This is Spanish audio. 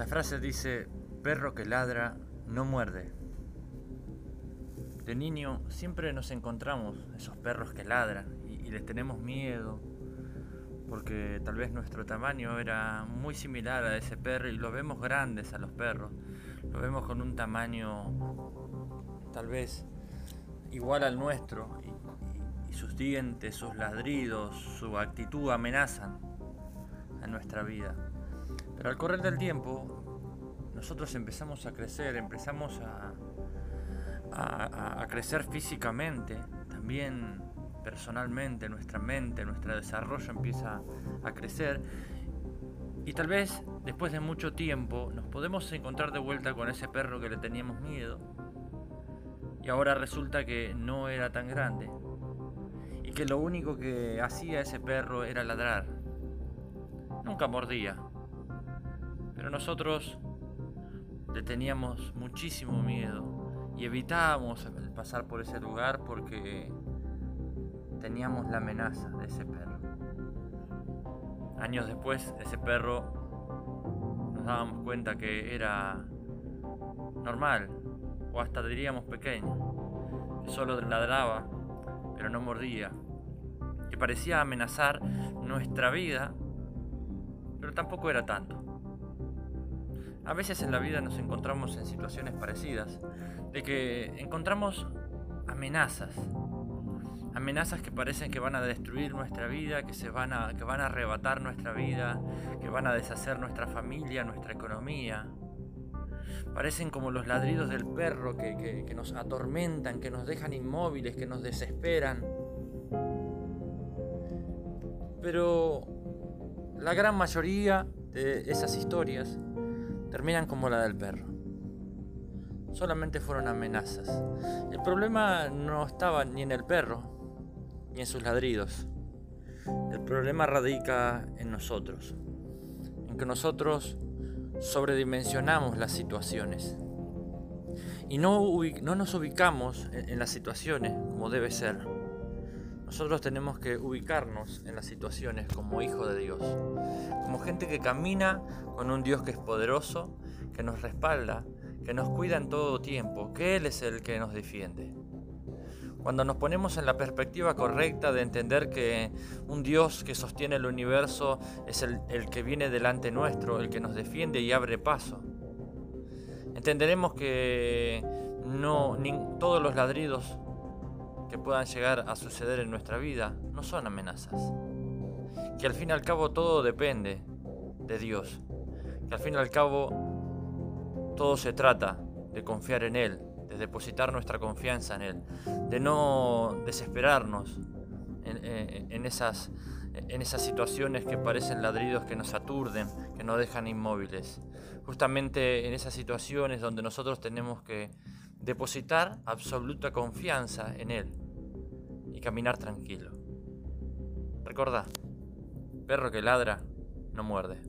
La frase dice, perro que ladra no muerde. De niño siempre nos encontramos esos perros que ladran y, les tenemos miedo porque tal vez nuestro tamaño era muy similar a ese perro y lo vemos grandes a los perros. Lo vemos con un tamaño tal vez igual al nuestro y sus dientes, sus ladridos, su actitud amenazan a nuestra vida. Pero al correr del tiempo, nosotros empezamos a crecer, empezamos a, a, crecer físicamente, también personalmente, nuestra mente, nuestro desarrollo empieza a crecer. Y tal vez después de mucho tiempo nos podemos encontrar de vuelta con ese perro que le teníamos miedo. Y ahora resulta que no era tan grande. Y que lo único que hacía ese perro era ladrar. Nunca mordía. Pero nosotros le teníamos muchísimo miedo y evitábamos pasar por ese lugar porque teníamos la amenaza de ese perro. Años después, ese perro nos dábamos cuenta que era normal, o hasta diríamos pequeño, que solo ladraba, pero no mordía, que parecía amenazar nuestra vida, pero tampoco era tanto. A veces en la vida nos encontramos en situaciones parecidas, de que encontramos amenazas, amenazas que parecen que van a destruir nuestra vida, que, se van a, que van a arrebatar nuestra vida, que van a deshacer nuestra familia, nuestra economía. Parecen como los ladridos del perro que, que nos atormentan, que nos dejan inmóviles, que nos desesperan. Pero la gran mayoría de esas historias terminan como la del perro. Solamente fueron amenazas. El problema no estaba ni en el perro, ni en sus ladridos. El problema radica en nosotros, en que nosotros sobredimensionamos las situaciones y no, no nos ubicamos en las situaciones como debe ser. Nosotros tenemos que ubicarnos en las situaciones como hijo de Dios, como gente que camina con un Dios que es poderoso, que nos respalda, que nos cuida en todo tiempo, que Él es el que nos defiende. Cuando nos ponemos en la perspectiva correcta de entender que un Dios que sostiene el universo es el, que viene delante nuestro, el que nos defiende y abre paso, entenderemos que no, todos los ladridos que puedan llegar a suceder en nuestra vida no son amenazas. Que al fin y al cabo todo depende de Dios. Que al fin y al cabo todo se trata de confiar en Él, de depositar nuestra confianza en Él, de no desesperarnos en, esas, en esas situaciones que parecen ladridos que nos aturden, que nos dejan inmóviles. Justamente en esas situaciones donde nosotros tenemos que depositar absoluta confianza en Él caminar tranquilo. Recordá, perro que ladra no muerde.